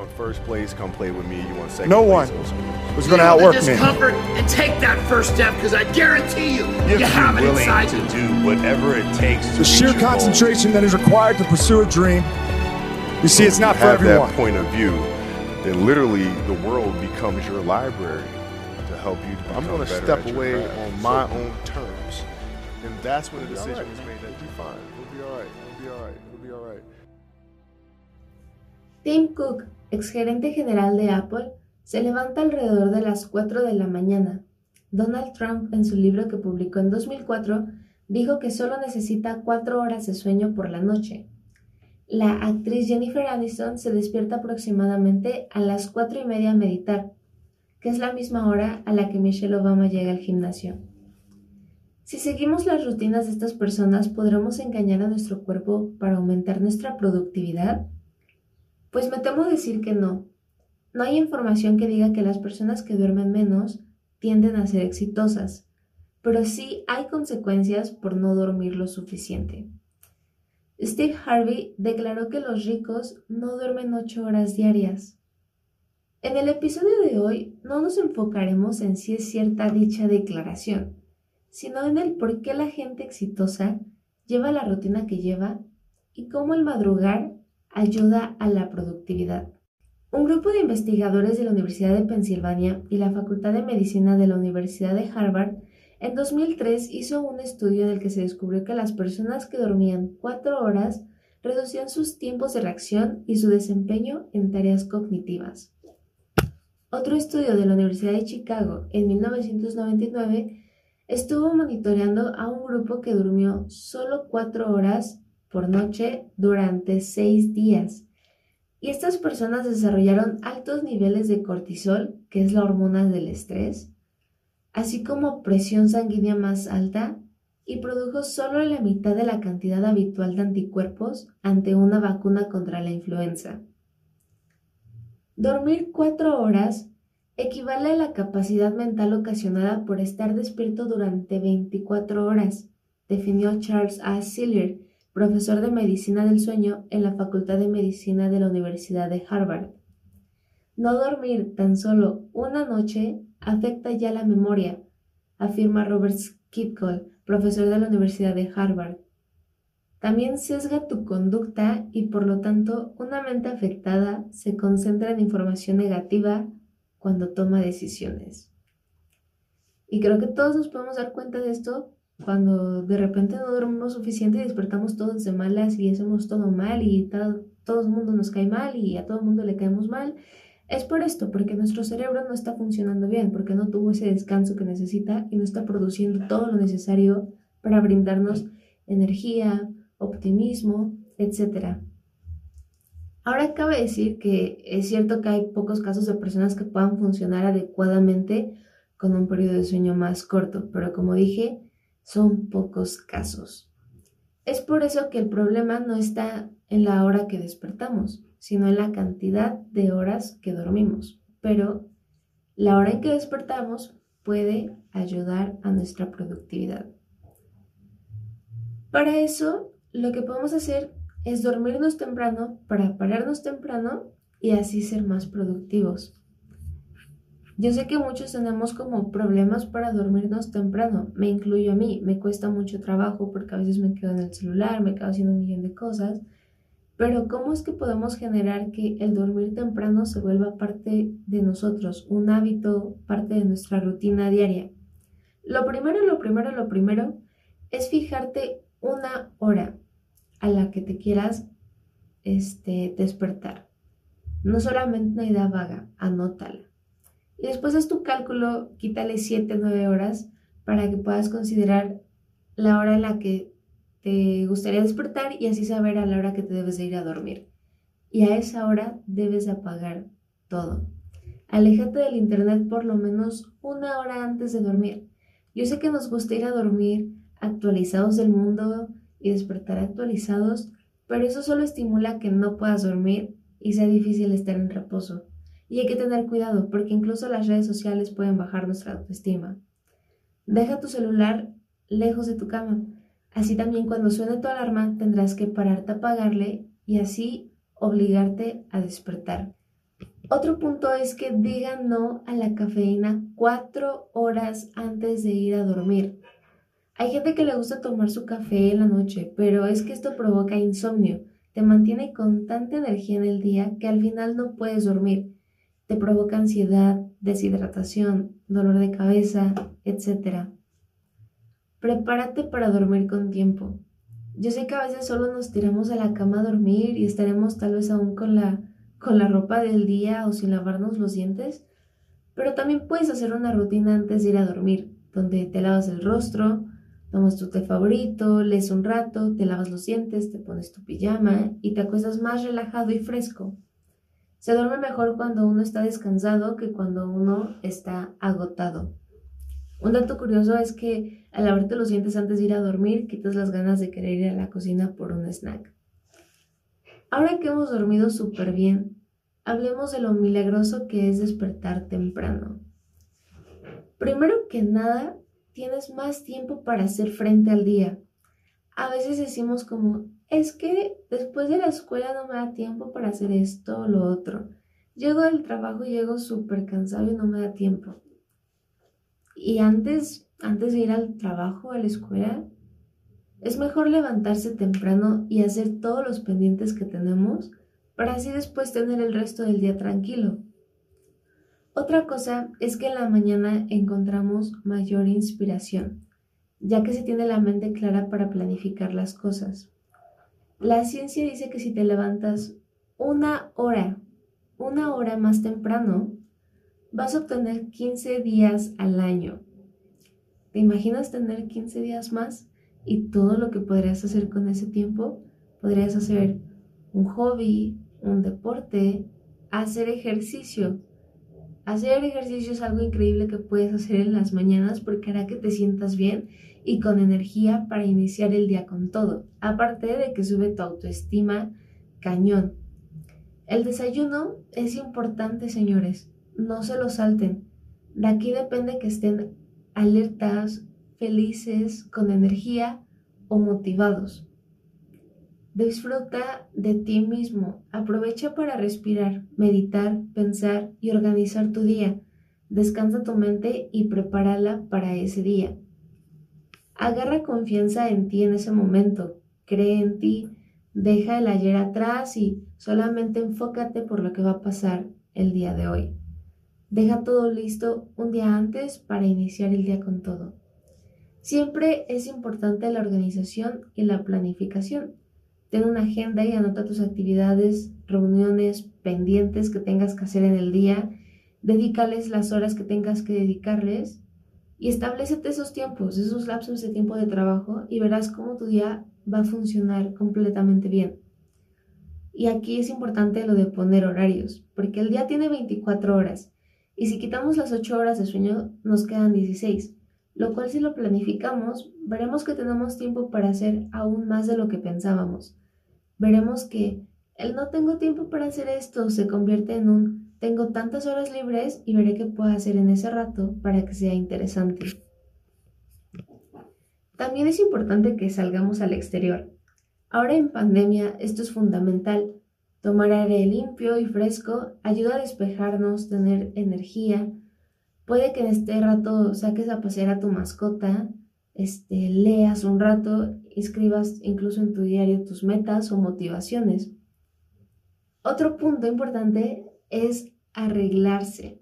want first place? Come play with me. You want second No place? one Go was going to outwork me. discomfort and take that first step because I guarantee you, You you have have it be willing inside to you. do whatever it takes to The reach sheer your goal. concentration that is required to pursue a dream. You see, it's not If for you have everyone. that point of view, then literally the world becomes your library to help you. To I'm going to step away craft. on my own terms, and that's when the decision all right. was made. That You'll be fine. You'll be all right. You'll be all right. You'll be all right. Tim Cook, exgerente general de Apple, se levanta alrededor de las 4 de la mañana. Donald Trump, en su libro que publicó en 2004, dijo que solo necesita 4 horas de sueño por la noche. La actriz Jennifer Aniston se despierta aproximadamente a las 4 y media a meditar, que es la misma hora a la que Michelle Obama llega al gimnasio. Si seguimos las rutinas de estas personas, ¿podremos engañar a nuestro cuerpo para aumentar nuestra productividad? Pues me temo decir que no. No hay información que diga que las personas que duermen menos tienden a ser exitosas, pero sí hay consecuencias por no dormir lo suficiente. Steve Harvey declaró que los ricos no duermen 8 horas diarias. En el episodio de hoy no nos enfocaremos en si es cierta dicha declaración, sino en el por qué la gente exitosa lleva la rutina que lleva y cómo el madrugar ayuda a la productividad. Un grupo de investigadores de la Universidad de Pensilvania y la Facultad de Medicina de la Universidad de Harvard en 2003 hizo un estudio en el que se descubrió que las personas que dormían cuatro horas reducían sus tiempos de reacción y su desempeño en tareas cognitivas. Otro estudio de la Universidad de Chicago en 1999 estuvo monitoreando a un grupo que durmió solo cuatro horas por noche durante seis días. Y estas personas desarrollaron altos niveles de cortisol, que es la hormona del estrés, así como presión sanguínea más alta y produjo solo la mitad de la cantidad habitual de anticuerpos ante una vacuna contra la influenza. Dormir cuatro horas equivale a la capacidad mental ocasionada por estar despierto durante 24 horas, definió Charles A. profesor de medicina del sueño en la Facultad de Medicina de la Universidad de Harvard. No dormir tan solo una noche afecta ya la memoria, afirma Robert Skidcall, profesor de la Universidad de Harvard. También sesga tu conducta y por lo tanto una mente afectada se concentra en información negativa cuando toma decisiones. Y creo que todos nos podemos dar cuenta de esto cuando de repente no dormimos suficiente y despertamos todos de malas y hacemos todo mal y todo, todo el mundo nos cae mal y a todo el mundo le caemos mal. Es por esto, porque nuestro cerebro no está funcionando bien, porque no tuvo ese descanso que necesita y no está produciendo todo lo necesario para brindarnos energía, optimismo, etc. Ahora cabe decir que es cierto que hay pocos casos de personas que puedan funcionar adecuadamente con un periodo de sueño más corto, pero como dije, son pocos casos. Es por eso que el problema no está en la hora que despertamos, sino en la cantidad de horas que dormimos. Pero la hora en que despertamos puede ayudar a nuestra productividad. Para eso, lo que podemos hacer es dormirnos temprano para pararnos temprano y así ser más productivos. Yo sé que muchos tenemos como problemas para dormirnos temprano, me incluyo a mí, me cuesta mucho trabajo porque a veces me quedo en el celular, me quedo haciendo un millón de cosas, pero ¿cómo es que podemos generar que el dormir temprano se vuelva parte de nosotros, un hábito, parte de nuestra rutina diaria? Lo primero, lo primero, lo primero es fijarte una hora a la que te quieras este, despertar. No solamente una idea vaga, anótala. Y después haz tu cálculo, quítale 7, 9 horas para que puedas considerar la hora en la que te gustaría despertar y así saber a la hora que te debes de ir a dormir. Y a esa hora debes de apagar todo. Aléjate del internet por lo menos una hora antes de dormir. Yo sé que nos gusta ir a dormir actualizados del mundo y despertar actualizados, pero eso solo estimula que no puedas dormir y sea difícil estar en reposo. Y hay que tener cuidado porque incluso las redes sociales pueden bajar nuestra autoestima. Deja tu celular lejos de tu cama. Así también cuando suene tu alarma tendrás que pararte a apagarle y así obligarte a despertar. Otro punto es que digan no a la cafeína cuatro horas antes de ir a dormir. Hay gente que le gusta tomar su café en la noche, pero es que esto provoca insomnio. Te mantiene con tanta energía en el día que al final no puedes dormir. Te provoca ansiedad, deshidratación, dolor de cabeza, etc. Prepárate para dormir con tiempo. Yo sé que a veces solo nos tiramos a la cama a dormir y estaremos tal vez aún con la, con la ropa del día o sin lavarnos los dientes, pero también puedes hacer una rutina antes de ir a dormir, donde te lavas el rostro, tomas tu té favorito, lees un rato, te lavas los dientes, te pones tu pijama y te acuestas más relajado y fresco. Se duerme mejor cuando uno está descansado que cuando uno está agotado. Un dato curioso es que al lavarte los dientes antes de ir a dormir, quitas las ganas de querer ir a la cocina por un snack. Ahora que hemos dormido súper bien, hablemos de lo milagroso que es despertar temprano. Primero que nada, tienes más tiempo para hacer frente al día. A veces decimos como, es que después de la escuela no me da tiempo para hacer esto o lo otro. Llego del trabajo y llego súper cansado y no me da tiempo. Y antes, antes de ir al trabajo, a la escuela, es mejor levantarse temprano y hacer todos los pendientes que tenemos para así después tener el resto del día tranquilo. Otra cosa es que en la mañana encontramos mayor inspiración, ya que se tiene la mente clara para planificar las cosas. La ciencia dice que si te levantas una hora, una hora más temprano, vas a obtener 15 días al año. ¿Te imaginas tener 15 días más y todo lo que podrías hacer con ese tiempo? Podrías hacer un hobby, un deporte, hacer ejercicio. Hacer ejercicio es algo increíble que puedes hacer en las mañanas porque hará que te sientas bien y con energía para iniciar el día con todo. Aparte de que sube tu autoestima cañón. El desayuno es importante, señores no se lo salten. De aquí depende que estén alertas, felices, con energía o motivados. Disfruta de ti mismo. Aprovecha para respirar, meditar, pensar y organizar tu día. Descansa tu mente y prepárala para ese día. Agarra confianza en ti en ese momento. Cree en ti. Deja el ayer atrás y solamente enfócate por lo que va a pasar el día de hoy. Deja todo listo un día antes para iniciar el día con todo. Siempre es importante la organización y la planificación. Ten una agenda y anota tus actividades, reuniones, pendientes que tengas que hacer en el día. Dedícales las horas que tengas que dedicarles y establecete esos tiempos, esos lapsos de tiempo de trabajo y verás cómo tu día va a funcionar completamente bien. Y aquí es importante lo de poner horarios, porque el día tiene 24 horas y si quitamos las 8 horas de sueño nos quedan 16, lo cual si lo planificamos veremos que tenemos tiempo para hacer aún más de lo que pensábamos. Veremos que el no tengo tiempo para hacer esto se convierte en un tengo tantas horas libres y veré qué puedo hacer en ese rato para que sea interesante. También es importante que salgamos al exterior. Ahora en pandemia esto es fundamental Tomar aire limpio y fresco ayuda a despejarnos, tener energía. Puede que en este rato saques a pasear a tu mascota, este, leas un rato, escribas incluso en tu diario tus metas o motivaciones. Otro punto importante es arreglarse.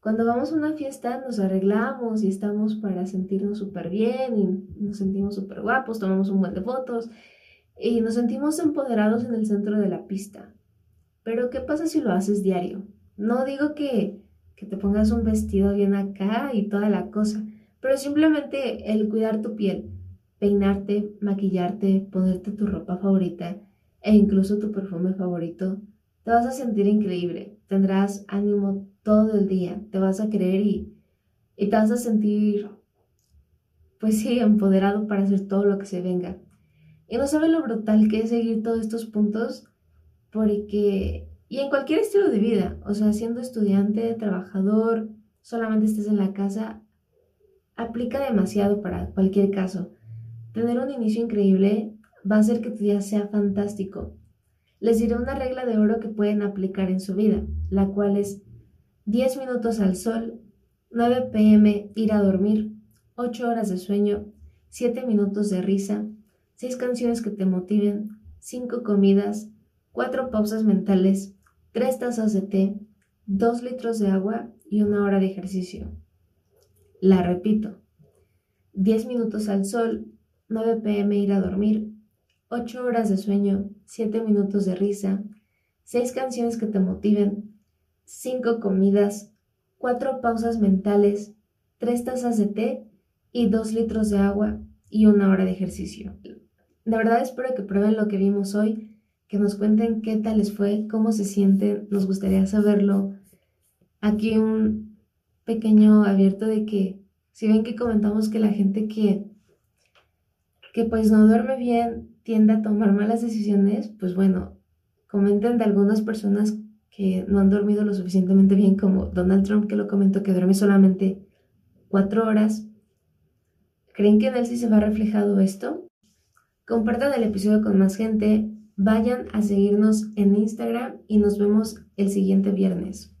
Cuando vamos a una fiesta nos arreglamos y estamos para sentirnos súper bien y nos sentimos súper guapos, tomamos un buen de fotos y nos sentimos empoderados en el centro de la pista. Pero ¿qué pasa si lo haces diario? No digo que, que te pongas un vestido bien acá y toda la cosa, pero simplemente el cuidar tu piel, peinarte, maquillarte, ponerte tu ropa favorita e incluso tu perfume favorito, te vas a sentir increíble, tendrás ánimo todo el día, te vas a creer y, y te vas a sentir, pues sí, empoderado para hacer todo lo que se venga. Y no sabes lo brutal que es seguir todos estos puntos, porque, y en cualquier estilo de vida, o sea, siendo estudiante, trabajador, solamente estés en la casa, aplica demasiado para cualquier caso. Tener un inicio increíble va a hacer que tu día sea fantástico. Les diré una regla de oro que pueden aplicar en su vida, la cual es 10 minutos al sol, 9 pm ir a dormir, 8 horas de sueño, 7 minutos de risa, 6 canciones que te motiven, 5 comidas, 4 pausas mentales, 3 tazas de té, 2 litros de agua y una hora de ejercicio. La repito. 10 minutos al sol, 9 pm ir a dormir, 8 horas de sueño, 7 minutos de risa, 6 canciones que te motiven, 5 comidas, 4 pausas mentales, 3 tazas de té y 2 litros de agua y una hora de ejercicio. De verdad espero que prueben lo que vimos hoy, que nos cuenten qué tal les fue, cómo se sienten, nos gustaría saberlo. Aquí un pequeño abierto de que si ven que comentamos que la gente que que pues no duerme bien tiende a tomar malas decisiones, pues bueno, comenten de algunas personas que no han dormido lo suficientemente bien como Donald Trump que lo comentó que duerme solamente cuatro horas. ¿Creen que en él sí se va reflejado esto? Compartan el episodio con más gente, vayan a seguirnos en Instagram y nos vemos el siguiente viernes.